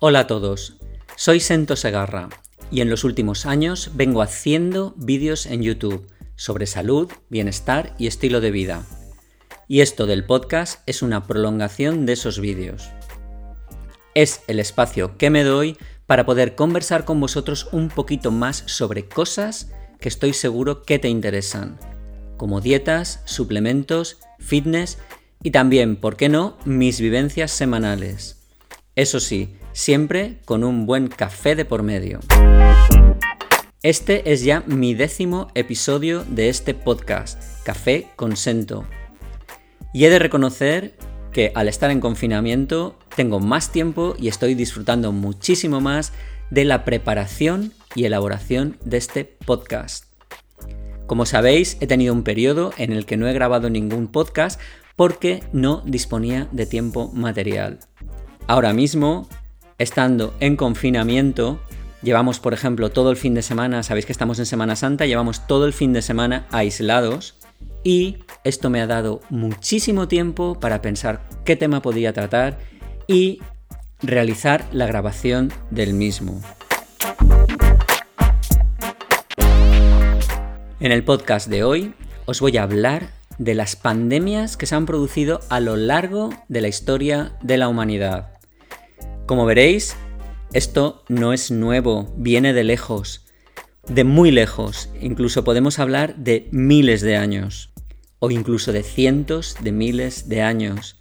Hola a todos, soy Sento Segarra y en los últimos años vengo haciendo vídeos en YouTube sobre salud, bienestar y estilo de vida. Y esto del podcast es una prolongación de esos vídeos. Es el espacio que me doy para poder conversar con vosotros un poquito más sobre cosas que estoy seguro que te interesan, como dietas, suplementos, fitness y también, ¿por qué no?, mis vivencias semanales. Eso sí, siempre con un buen café de por medio. Este es ya mi décimo episodio de este podcast, Café Consento. Y he de reconocer que al estar en confinamiento tengo más tiempo y estoy disfrutando muchísimo más de la preparación y elaboración de este podcast. Como sabéis, he tenido un periodo en el que no he grabado ningún podcast porque no disponía de tiempo material. Ahora mismo, estando en confinamiento, llevamos, por ejemplo, todo el fin de semana, sabéis que estamos en Semana Santa, llevamos todo el fin de semana aislados y esto me ha dado muchísimo tiempo para pensar qué tema podía tratar y realizar la grabación del mismo. En el podcast de hoy os voy a hablar de las pandemias que se han producido a lo largo de la historia de la humanidad. Como veréis, esto no es nuevo, viene de lejos, de muy lejos, incluso podemos hablar de miles de años, o incluso de cientos de miles de años.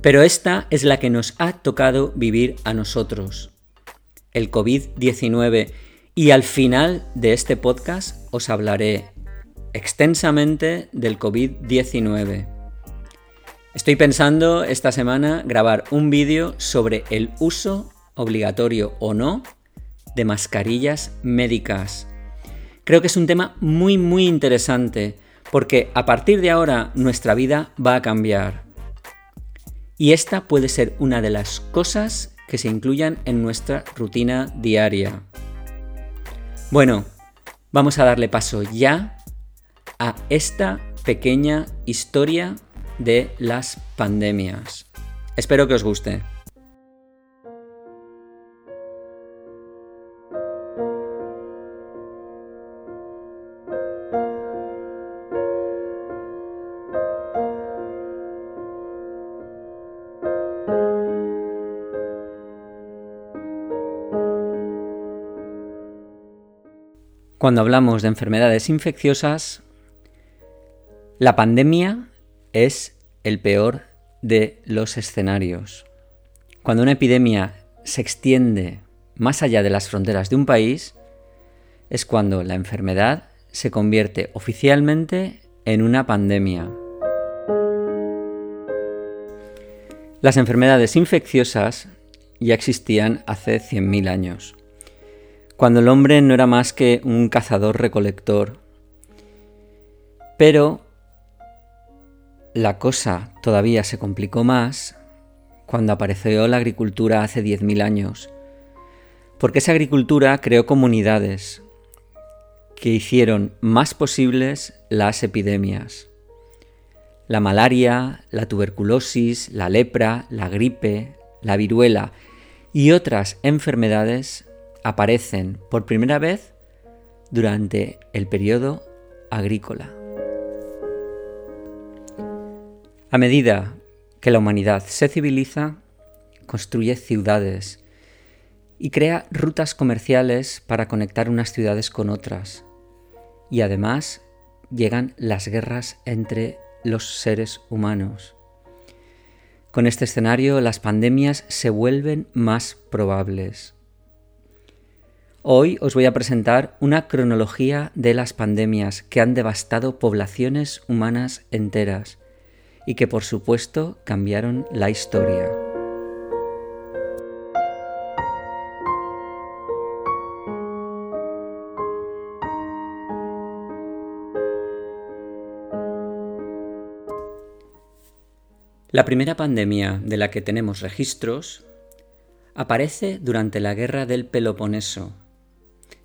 Pero esta es la que nos ha tocado vivir a nosotros, el COVID-19, y al final de este podcast os hablaré extensamente del COVID-19. Estoy pensando esta semana grabar un vídeo sobre el uso obligatorio o no de mascarillas médicas. Creo que es un tema muy muy interesante porque a partir de ahora nuestra vida va a cambiar. Y esta puede ser una de las cosas que se incluyan en nuestra rutina diaria. Bueno, vamos a darle paso ya a esta pequeña historia de las pandemias. Espero que os guste. Cuando hablamos de enfermedades infecciosas, la pandemia es el peor de los escenarios. Cuando una epidemia se extiende más allá de las fronteras de un país, es cuando la enfermedad se convierte oficialmente en una pandemia. Las enfermedades infecciosas ya existían hace 100.000 años, cuando el hombre no era más que un cazador-recolector. Pero la cosa todavía se complicó más cuando apareció la agricultura hace 10.000 años, porque esa agricultura creó comunidades que hicieron más posibles las epidemias. La malaria, la tuberculosis, la lepra, la gripe, la viruela y otras enfermedades aparecen por primera vez durante el periodo agrícola. A medida que la humanidad se civiliza, construye ciudades y crea rutas comerciales para conectar unas ciudades con otras. Y además llegan las guerras entre los seres humanos. Con este escenario las pandemias se vuelven más probables. Hoy os voy a presentar una cronología de las pandemias que han devastado poblaciones humanas enteras y que por supuesto cambiaron la historia. La primera pandemia de la que tenemos registros aparece durante la Guerra del Peloponeso,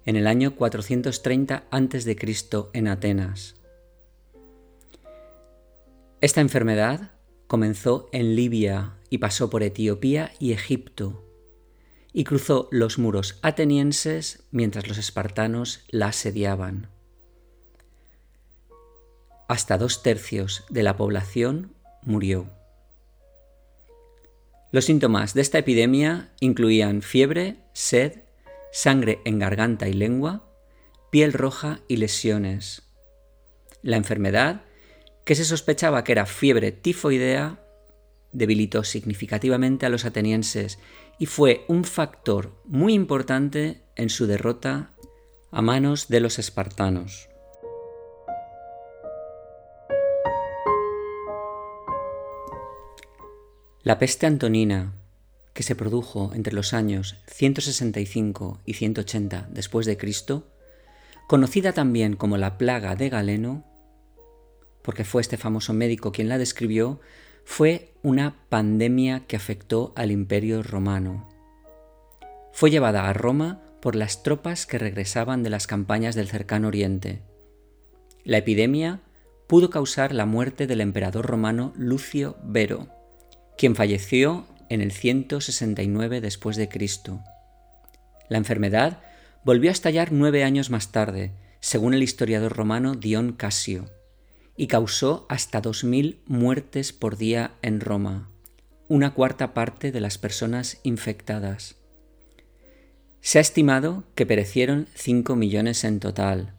en el año 430 a.C. en Atenas. Esta enfermedad comenzó en Libia y pasó por Etiopía y Egipto, y cruzó los muros atenienses mientras los espartanos la asediaban. Hasta dos tercios de la población murió. Los síntomas de esta epidemia incluían fiebre, sed, sangre en garganta y lengua, piel roja y lesiones. La enfermedad, que se sospechaba que era fiebre tifoidea, debilitó significativamente a los atenienses y fue un factor muy importante en su derrota a manos de los espartanos. La peste antonina, que se produjo entre los años 165 y 180 después de Cristo, conocida también como la plaga de Galeno, porque fue este famoso médico quien la describió, fue una pandemia que afectó al imperio romano. Fue llevada a Roma por las tropas que regresaban de las campañas del cercano oriente. La epidemia pudo causar la muerte del emperador romano Lucio Vero, quien falleció en el 169 después de. La enfermedad volvió a estallar nueve años más tarde, según el historiador romano Dion Casio y causó hasta 2.000 muertes por día en Roma, una cuarta parte de las personas infectadas. Se ha estimado que perecieron 5 millones en total,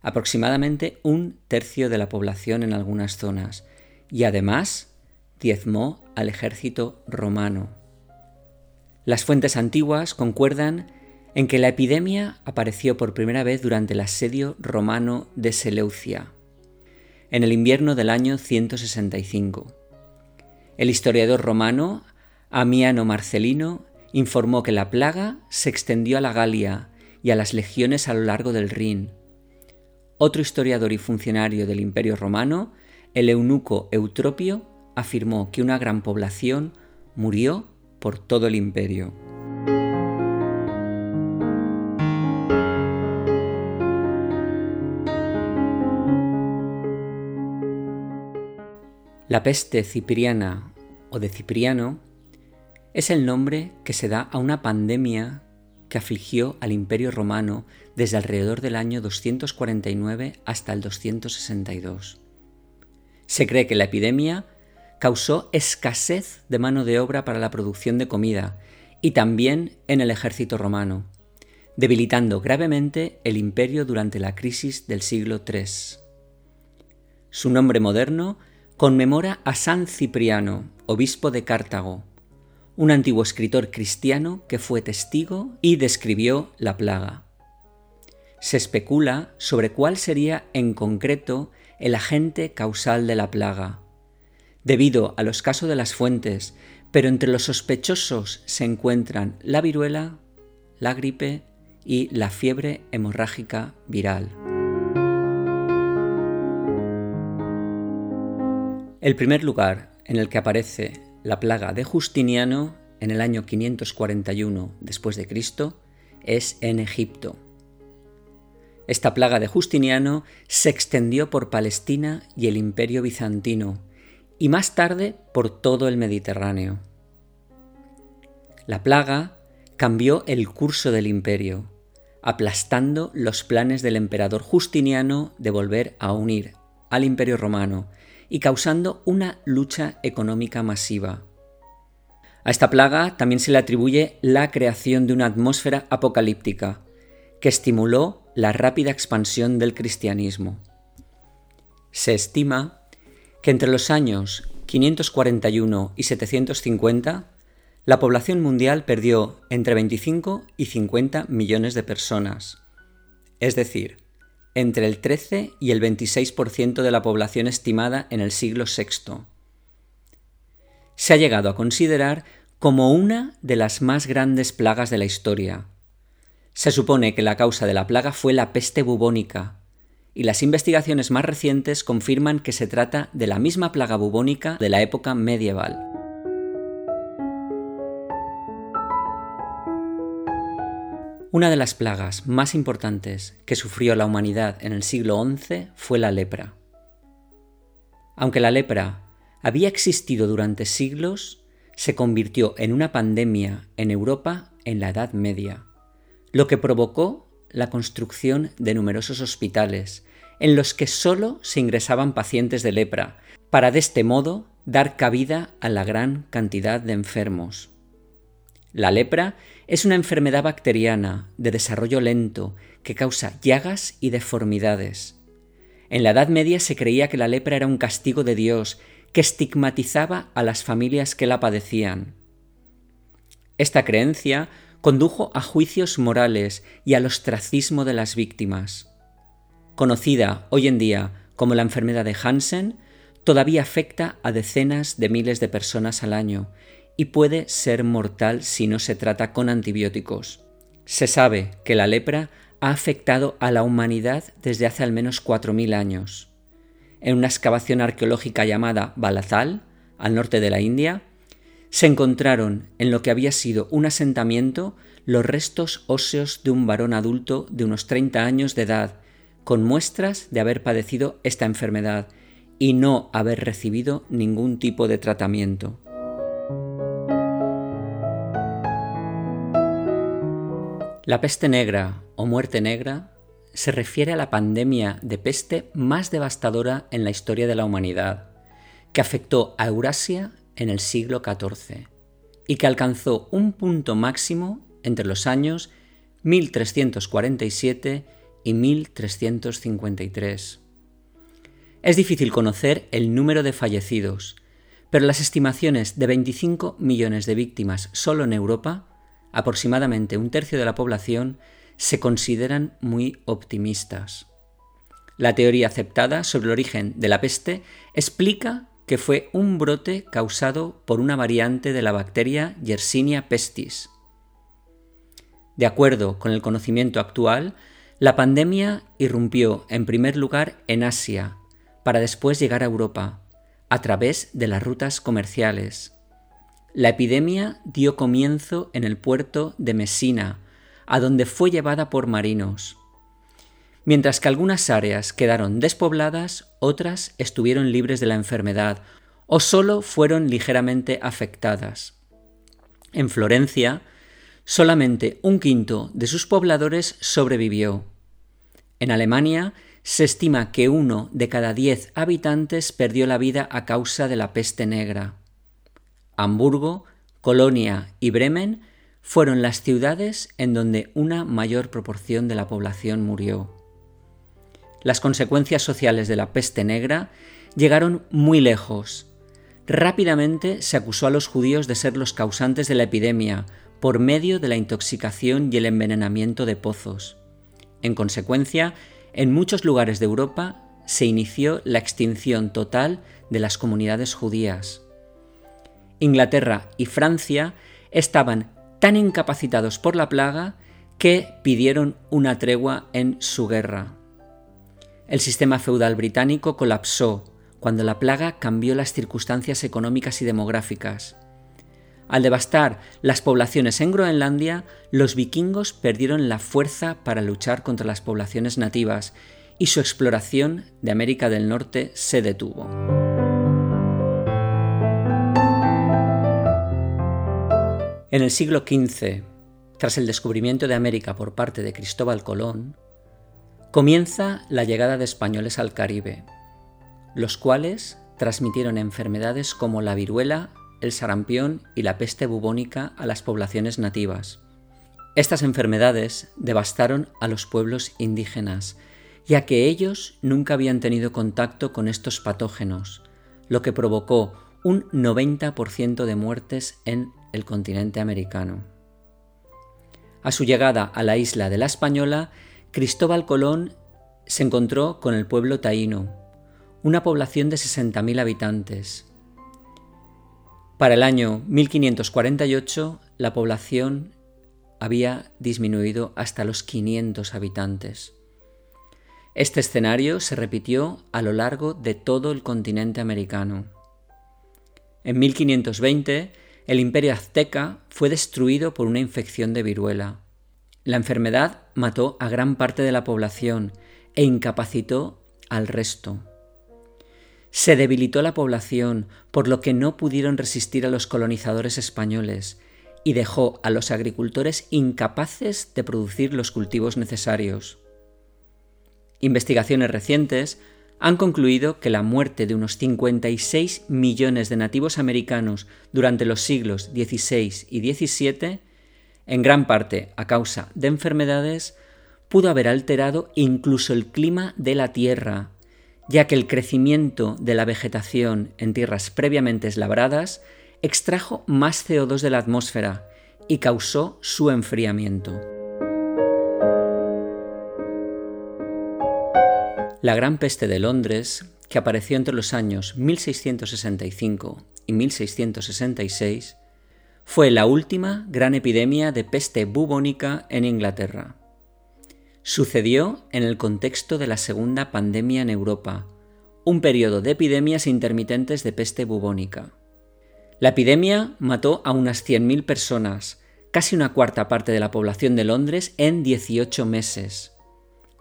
aproximadamente un tercio de la población en algunas zonas, y además diezmó al ejército romano. Las fuentes antiguas concuerdan en que la epidemia apareció por primera vez durante el asedio romano de Seleucia, en el invierno del año 165. El historiador romano Amiano Marcelino informó que la plaga se extendió a la Galia y a las legiones a lo largo del Rin. Otro historiador y funcionario del Imperio romano, el eunuco Eutropio, afirmó que una gran población murió por todo el imperio. La peste cipriana o de Cipriano es el nombre que se da a una pandemia que afligió al Imperio romano desde alrededor del año 249 hasta el 262. Se cree que la epidemia causó escasez de mano de obra para la producción de comida y también en el ejército romano, debilitando gravemente el imperio durante la crisis del siglo III. Su nombre moderno conmemora a San Cipriano, obispo de Cartago, un antiguo escritor cristiano que fue testigo y describió la plaga. Se especula sobre cuál sería en concreto el agente causal de la plaga, debido a los casos de las fuentes, pero entre los sospechosos se encuentran la viruela, la gripe y la fiebre hemorrágica viral. El primer lugar en el que aparece la plaga de Justiniano en el año 541 después de Cristo es en Egipto. Esta plaga de Justiniano se extendió por Palestina y el Imperio bizantino y más tarde por todo el Mediterráneo. La plaga cambió el curso del imperio, aplastando los planes del emperador Justiniano de volver a unir al imperio romano y causando una lucha económica masiva. A esta plaga también se le atribuye la creación de una atmósfera apocalíptica que estimuló la rápida expansión del cristianismo. Se estima que entre los años 541 y 750 la población mundial perdió entre 25 y 50 millones de personas, es decir, entre el 13 y el 26% de la población estimada en el siglo VI. Se ha llegado a considerar como una de las más grandes plagas de la historia. Se supone que la causa de la plaga fue la peste bubónica, y las investigaciones más recientes confirman que se trata de la misma plaga bubónica de la época medieval. Una de las plagas más importantes que sufrió la humanidad en el siglo XI fue la lepra. Aunque la lepra había existido durante siglos, se convirtió en una pandemia en Europa en la Edad Media, lo que provocó la construcción de numerosos hospitales, en los que sólo se ingresaban pacientes de lepra, para de este modo dar cabida a la gran cantidad de enfermos. La lepra es una enfermedad bacteriana de desarrollo lento que causa llagas y deformidades. En la Edad Media se creía que la lepra era un castigo de Dios que estigmatizaba a las familias que la padecían. Esta creencia condujo a juicios morales y al ostracismo de las víctimas. Conocida hoy en día como la enfermedad de Hansen, todavía afecta a decenas de miles de personas al año y puede ser mortal si no se trata con antibióticos. Se sabe que la lepra ha afectado a la humanidad desde hace al menos 4.000 años. En una excavación arqueológica llamada Balazal, al norte de la India, se encontraron en lo que había sido un asentamiento los restos óseos de un varón adulto de unos 30 años de edad, con muestras de haber padecido esta enfermedad y no haber recibido ningún tipo de tratamiento. La peste negra o muerte negra se refiere a la pandemia de peste más devastadora en la historia de la humanidad, que afectó a Eurasia en el siglo XIV y que alcanzó un punto máximo entre los años 1347 y 1353. Es difícil conocer el número de fallecidos, pero las estimaciones de 25 millones de víctimas solo en Europa aproximadamente un tercio de la población, se consideran muy optimistas. La teoría aceptada sobre el origen de la peste explica que fue un brote causado por una variante de la bacteria Yersinia pestis. De acuerdo con el conocimiento actual, la pandemia irrumpió en primer lugar en Asia, para después llegar a Europa, a través de las rutas comerciales. La epidemia dio comienzo en el puerto de Messina, a donde fue llevada por marinos. Mientras que algunas áreas quedaron despobladas, otras estuvieron libres de la enfermedad o solo fueron ligeramente afectadas. En Florencia, solamente un quinto de sus pobladores sobrevivió. En Alemania, se estima que uno de cada diez habitantes perdió la vida a causa de la peste negra. Hamburgo, Colonia y Bremen fueron las ciudades en donde una mayor proporción de la población murió. Las consecuencias sociales de la peste negra llegaron muy lejos. Rápidamente se acusó a los judíos de ser los causantes de la epidemia por medio de la intoxicación y el envenenamiento de pozos. En consecuencia, en muchos lugares de Europa se inició la extinción total de las comunidades judías. Inglaterra y Francia estaban tan incapacitados por la plaga que pidieron una tregua en su guerra. El sistema feudal británico colapsó cuando la plaga cambió las circunstancias económicas y demográficas. Al devastar las poblaciones en Groenlandia, los vikingos perdieron la fuerza para luchar contra las poblaciones nativas y su exploración de América del Norte se detuvo. En el siglo XV, tras el descubrimiento de América por parte de Cristóbal Colón, comienza la llegada de españoles al Caribe, los cuales transmitieron enfermedades como la viruela, el sarampión y la peste bubónica a las poblaciones nativas. Estas enfermedades devastaron a los pueblos indígenas, ya que ellos nunca habían tenido contacto con estos patógenos, lo que provocó un 90% de muertes en el continente americano. A su llegada a la isla de la Española, Cristóbal Colón se encontró con el pueblo taíno, una población de 60.000 habitantes. Para el año 1548, la población había disminuido hasta los 500 habitantes. Este escenario se repitió a lo largo de todo el continente americano. En 1520, el imperio azteca fue destruido por una infección de viruela. La enfermedad mató a gran parte de la población e incapacitó al resto. Se debilitó la población, por lo que no pudieron resistir a los colonizadores españoles, y dejó a los agricultores incapaces de producir los cultivos necesarios. Investigaciones recientes han concluido que la muerte de unos 56 millones de nativos americanos durante los siglos XVI y XVII, en gran parte a causa de enfermedades, pudo haber alterado incluso el clima de la Tierra, ya que el crecimiento de la vegetación en tierras previamente labradas extrajo más CO2 de la atmósfera y causó su enfriamiento. La Gran Peste de Londres, que apareció entre los años 1665 y 1666, fue la última gran epidemia de peste bubónica en Inglaterra. Sucedió en el contexto de la segunda pandemia en Europa, un periodo de epidemias intermitentes de peste bubónica. La epidemia mató a unas 100.000 personas, casi una cuarta parte de la población de Londres, en 18 meses.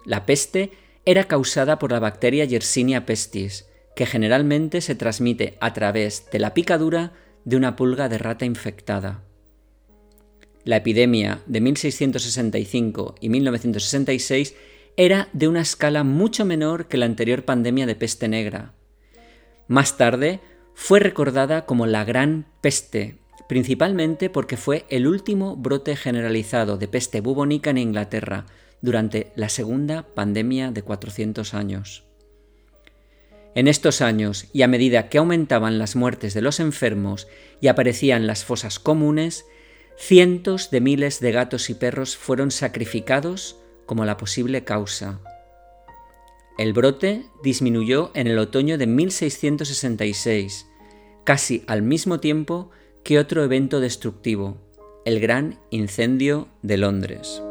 La peste era causada por la bacteria Yersinia pestis, que generalmente se transmite a través de la picadura de una pulga de rata infectada. La epidemia de 1665 y 1966 era de una escala mucho menor que la anterior pandemia de peste negra. Más tarde fue recordada como la Gran Peste, principalmente porque fue el último brote generalizado de peste bubónica en Inglaterra durante la segunda pandemia de 400 años. En estos años, y a medida que aumentaban las muertes de los enfermos y aparecían las fosas comunes, cientos de miles de gatos y perros fueron sacrificados como la posible causa. El brote disminuyó en el otoño de 1666, casi al mismo tiempo que otro evento destructivo, el Gran Incendio de Londres.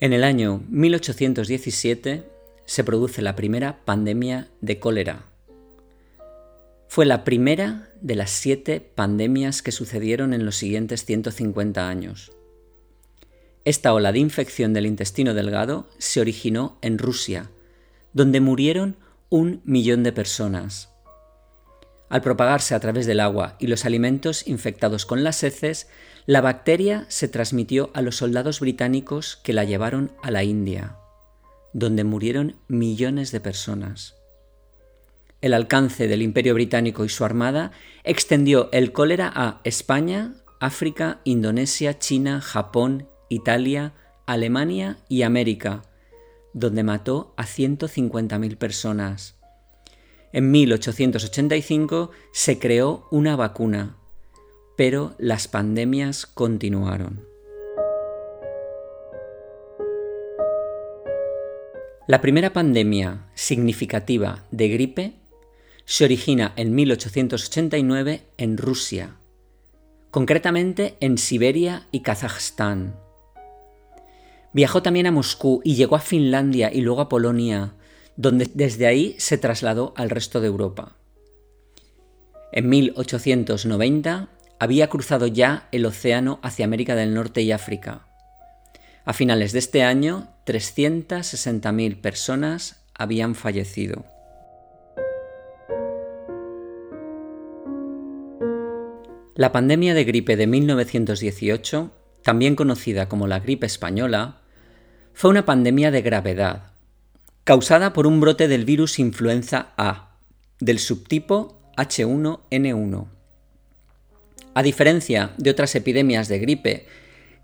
En el año 1817 se produce la primera pandemia de cólera fue la primera de las siete pandemias que sucedieron en los siguientes 150 años. Esta ola de infección del intestino delgado se originó en Rusia, donde murieron un millón de personas. Al propagarse a través del agua y los alimentos infectados con las heces, la bacteria se transmitió a los soldados británicos que la llevaron a la India, donde murieron millones de personas el alcance del Imperio Británico y su armada, extendió el cólera a España, África, Indonesia, China, Japón, Italia, Alemania y América, donde mató a 150.000 personas. En 1885 se creó una vacuna, pero las pandemias continuaron. La primera pandemia significativa de gripe se origina en 1889 en Rusia, concretamente en Siberia y Kazajstán. Viajó también a Moscú y llegó a Finlandia y luego a Polonia, donde desde ahí se trasladó al resto de Europa. En 1890 había cruzado ya el océano hacia América del Norte y África. A finales de este año, 360.000 personas habían fallecido. La pandemia de gripe de 1918, también conocida como la gripe española, fue una pandemia de gravedad, causada por un brote del virus influenza A, del subtipo H1N1. A diferencia de otras epidemias de gripe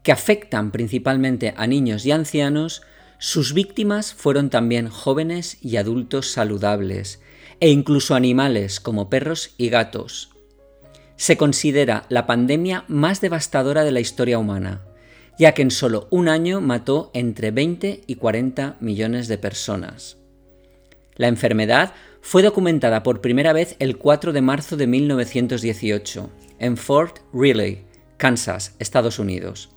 que afectan principalmente a niños y ancianos, sus víctimas fueron también jóvenes y adultos saludables, e incluso animales como perros y gatos, se considera la pandemia más devastadora de la historia humana, ya que en solo un año mató entre 20 y 40 millones de personas. La enfermedad fue documentada por primera vez el 4 de marzo de 1918 en Fort Riley, Kansas, Estados Unidos,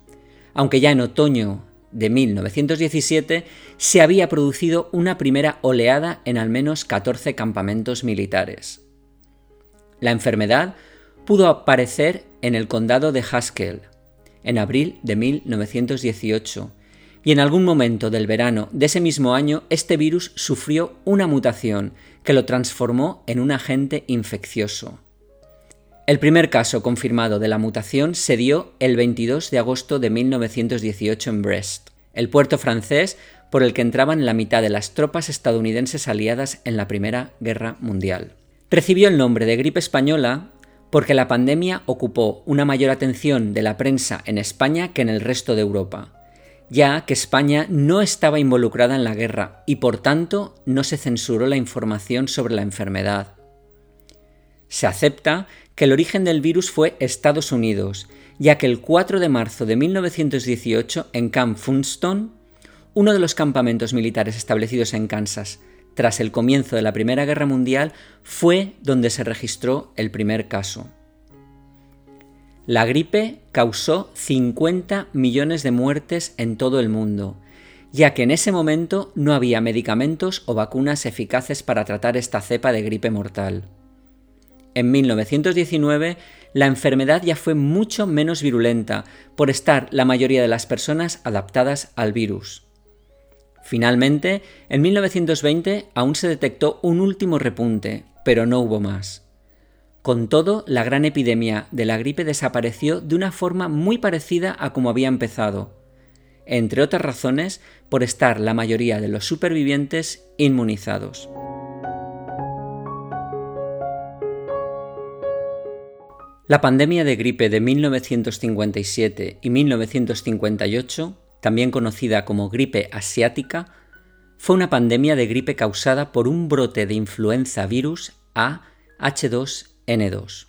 aunque ya en otoño de 1917 se había producido una primera oleada en al menos 14 campamentos militares. La enfermedad pudo aparecer en el condado de Haskell en abril de 1918, y en algún momento del verano de ese mismo año este virus sufrió una mutación que lo transformó en un agente infeccioso. El primer caso confirmado de la mutación se dio el 22 de agosto de 1918 en Brest, el puerto francés por el que entraban la mitad de las tropas estadounidenses aliadas en la Primera Guerra Mundial. Recibió el nombre de gripe española porque la pandemia ocupó una mayor atención de la prensa en España que en el resto de Europa ya que España no estaba involucrada en la guerra y por tanto no se censuró la información sobre la enfermedad. Se acepta que el origen del virus fue Estados Unidos, ya que el 4 de marzo de 1918 en Camp Funston, uno de los campamentos militares establecidos en Kansas tras el comienzo de la Primera Guerra Mundial, fue donde se registró el primer caso. La gripe causó 50 millones de muertes en todo el mundo, ya que en ese momento no había medicamentos o vacunas eficaces para tratar esta cepa de gripe mortal. En 1919, la enfermedad ya fue mucho menos virulenta por estar la mayoría de las personas adaptadas al virus. Finalmente, en 1920 aún se detectó un último repunte, pero no hubo más. Con todo, la gran epidemia de la gripe desapareció de una forma muy parecida a como había empezado, entre otras razones por estar la mayoría de los supervivientes inmunizados. La pandemia de gripe de 1957 y 1958, también conocida como gripe asiática, fue una pandemia de gripe causada por un brote de influenza virus A H2 N2.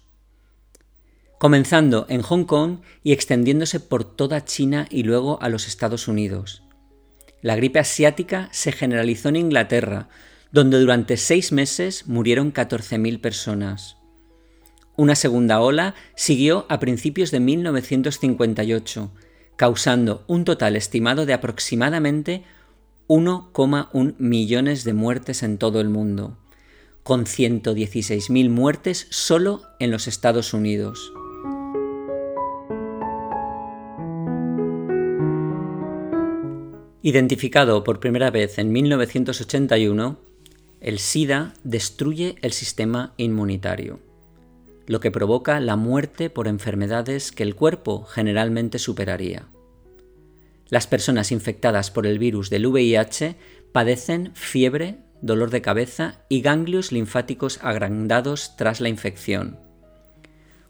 Comenzando en Hong Kong y extendiéndose por toda China y luego a los Estados Unidos. La gripe asiática se generalizó en Inglaterra, donde durante seis meses murieron 14.000 personas. Una segunda ola siguió a principios de 1958, causando un total estimado de aproximadamente 1,1 millones de muertes en todo el mundo con 116.000 muertes solo en los Estados Unidos. Identificado por primera vez en 1981, el SIDA destruye el sistema inmunitario, lo que provoca la muerte por enfermedades que el cuerpo generalmente superaría. Las personas infectadas por el virus del VIH padecen fiebre, dolor de cabeza y ganglios linfáticos agrandados tras la infección.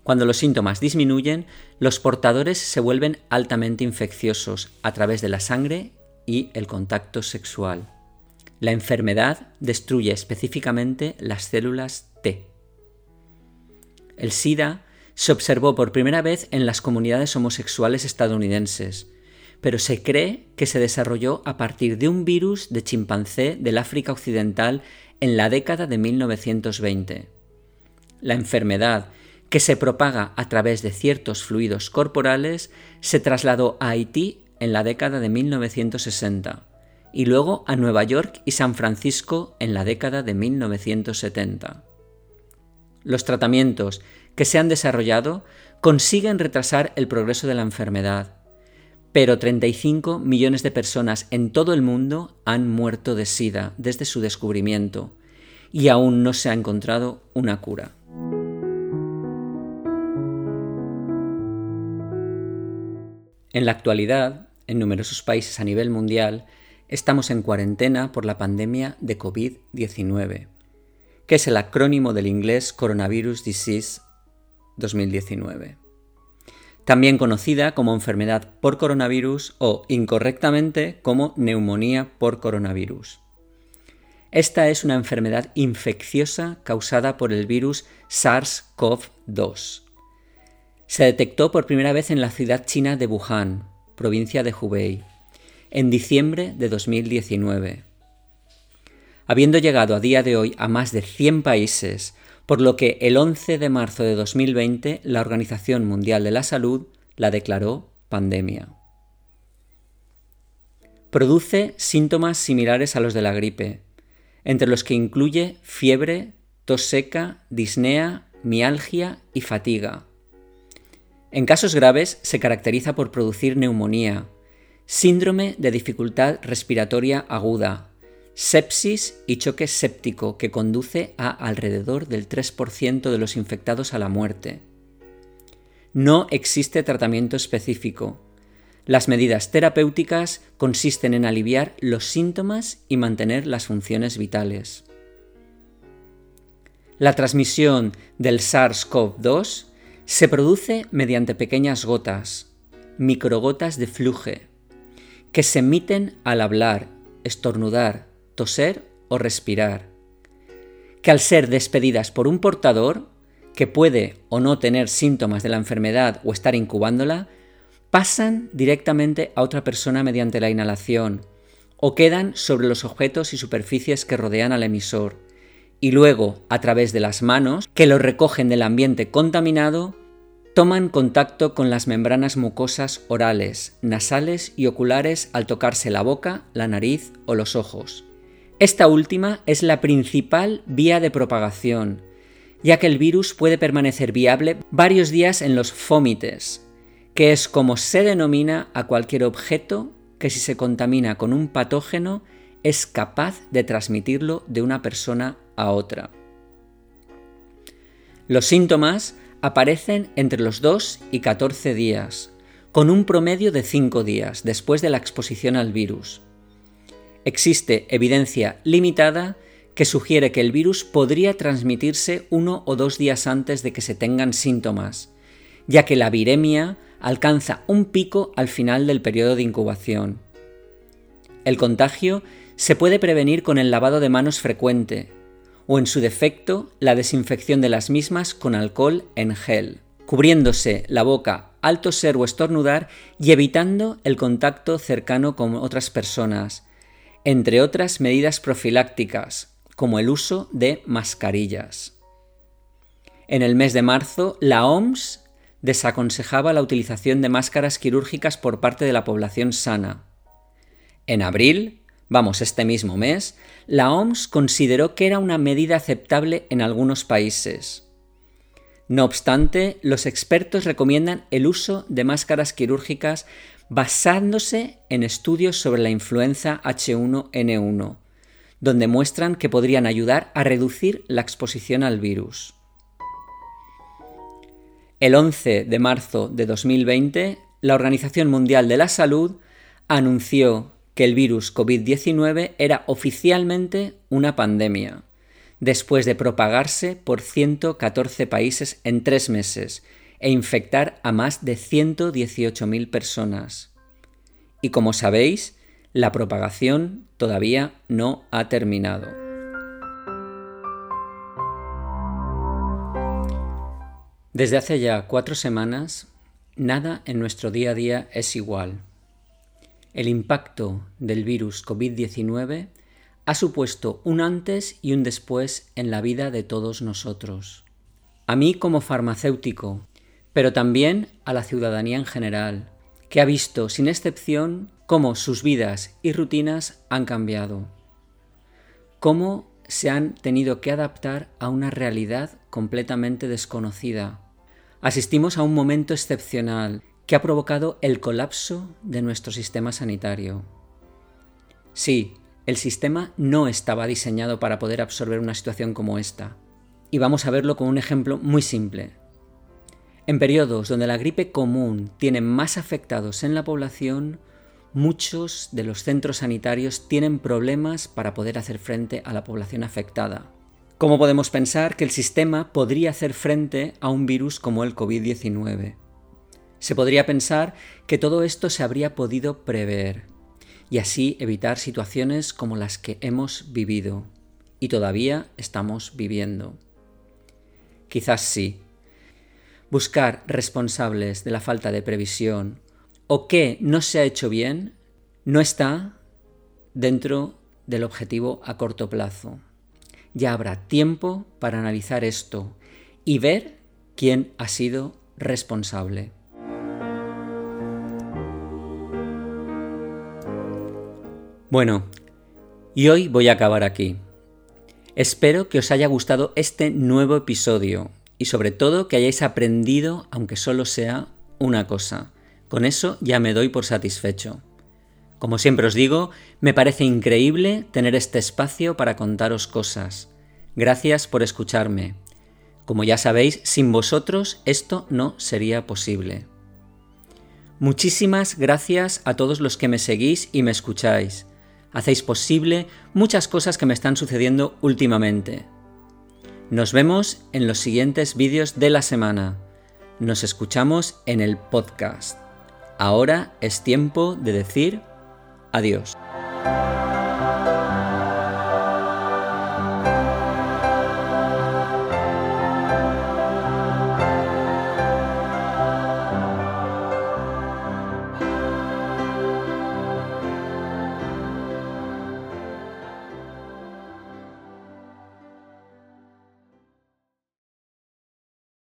Cuando los síntomas disminuyen, los portadores se vuelven altamente infecciosos a través de la sangre y el contacto sexual. La enfermedad destruye específicamente las células. El SIDA se observó por primera vez en las comunidades homosexuales estadounidenses, pero se cree que se desarrolló a partir de un virus de chimpancé del África Occidental en la década de 1920. La enfermedad, que se propaga a través de ciertos fluidos corporales, se trasladó a Haití en la década de 1960 y luego a Nueva York y San Francisco en la década de 1970. Los tratamientos que se han desarrollado consiguen retrasar el progreso de la enfermedad, pero 35 millones de personas en todo el mundo han muerto de SIDA desde su descubrimiento y aún no se ha encontrado una cura. En la actualidad, en numerosos países a nivel mundial, estamos en cuarentena por la pandemia de COVID-19, que es el acrónimo del inglés Coronavirus Disease 2019 también conocida como enfermedad por coronavirus o incorrectamente como neumonía por coronavirus. Esta es una enfermedad infecciosa causada por el virus SARS-CoV-2. Se detectó por primera vez en la ciudad china de Wuhan, provincia de Hubei, en diciembre de 2019. Habiendo llegado a día de hoy a más de 100 países, por lo que el 11 de marzo de 2020 la Organización Mundial de la Salud la declaró pandemia. Produce síntomas similares a los de la gripe, entre los que incluye fiebre, tos seca, disnea, mialgia y fatiga. En casos graves se caracteriza por producir neumonía, síndrome de dificultad respiratoria aguda, sepsis y choque séptico que conduce a alrededor del 3% de los infectados a la muerte. No existe tratamiento específico. Las medidas terapéuticas consisten en aliviar los síntomas y mantener las funciones vitales. La transmisión del SARS-CoV-2 se produce mediante pequeñas gotas, microgotas de fluje, que se emiten al hablar, estornudar, toser o respirar, que al ser despedidas por un portador, que puede o no tener síntomas de la enfermedad o estar incubándola, pasan directamente a otra persona mediante la inhalación o quedan sobre los objetos y superficies que rodean al emisor, y luego, a través de las manos, que lo recogen del ambiente contaminado, toman contacto con las membranas mucosas orales, nasales y oculares al tocarse la boca, la nariz o los ojos. Esta última es la principal vía de propagación, ya que el virus puede permanecer viable varios días en los fómites, que es como se denomina a cualquier objeto que si se contamina con un patógeno es capaz de transmitirlo de una persona a otra. Los síntomas aparecen entre los 2 y 14 días, con un promedio de 5 días después de la exposición al virus existe evidencia limitada que sugiere que el virus podría transmitirse uno o dos días antes de que se tengan síntomas, ya que la viremia alcanza un pico al final del periodo de incubación. El contagio se puede prevenir con el lavado de manos frecuente, o en su defecto la desinfección de las mismas con alcohol en gel, cubriéndose la boca al toser o estornudar y evitando el contacto cercano con otras personas, entre otras medidas profilácticas, como el uso de mascarillas. En el mes de marzo, la OMS desaconsejaba la utilización de máscaras quirúrgicas por parte de la población sana. En abril, vamos, este mismo mes, la OMS consideró que era una medida aceptable en algunos países. No obstante, los expertos recomiendan el uso de máscaras quirúrgicas basándose en estudios sobre la influenza H1N1, donde muestran que podrían ayudar a reducir la exposición al virus. El 11 de marzo de 2020, la Organización Mundial de la Salud anunció que el virus COVID-19 era oficialmente una pandemia, después de propagarse por 114 países en tres meses e infectar a más de 118.000 personas. Y como sabéis, la propagación todavía no ha terminado. Desde hace ya cuatro semanas, nada en nuestro día a día es igual. El impacto del virus COVID-19 ha supuesto un antes y un después en la vida de todos nosotros. A mí como farmacéutico pero también a la ciudadanía en general, que ha visto sin excepción cómo sus vidas y rutinas han cambiado, cómo se han tenido que adaptar a una realidad completamente desconocida. Asistimos a un momento excepcional que ha provocado el colapso de nuestro sistema sanitario. Sí, el sistema no estaba diseñado para poder absorber una situación como esta. Y vamos a verlo con un ejemplo muy simple. En periodos donde la gripe común tiene más afectados en la población, muchos de los centros sanitarios tienen problemas para poder hacer frente a la población afectada. ¿Cómo podemos pensar que el sistema podría hacer frente a un virus como el COVID-19? Se podría pensar que todo esto se habría podido prever y así evitar situaciones como las que hemos vivido y todavía estamos viviendo. Quizás sí, buscar responsables de la falta de previsión o qué no se ha hecho bien no está dentro del objetivo a corto plazo. Ya habrá tiempo para analizar esto y ver quién ha sido responsable. Bueno, y hoy voy a acabar aquí. Espero que os haya gustado este nuevo episodio y sobre todo que hayáis aprendido, aunque solo sea una cosa. Con eso ya me doy por satisfecho. Como siempre os digo, me parece increíble tener este espacio para contaros cosas. Gracias por escucharme. Como ya sabéis, sin vosotros esto no sería posible. Muchísimas gracias a todos los que me seguís y me escucháis. Hacéis posible muchas cosas que me están sucediendo últimamente. Nos vemos en los siguientes vídeos de la semana. Nos escuchamos en el podcast. Ahora es tiempo de decir Adiós.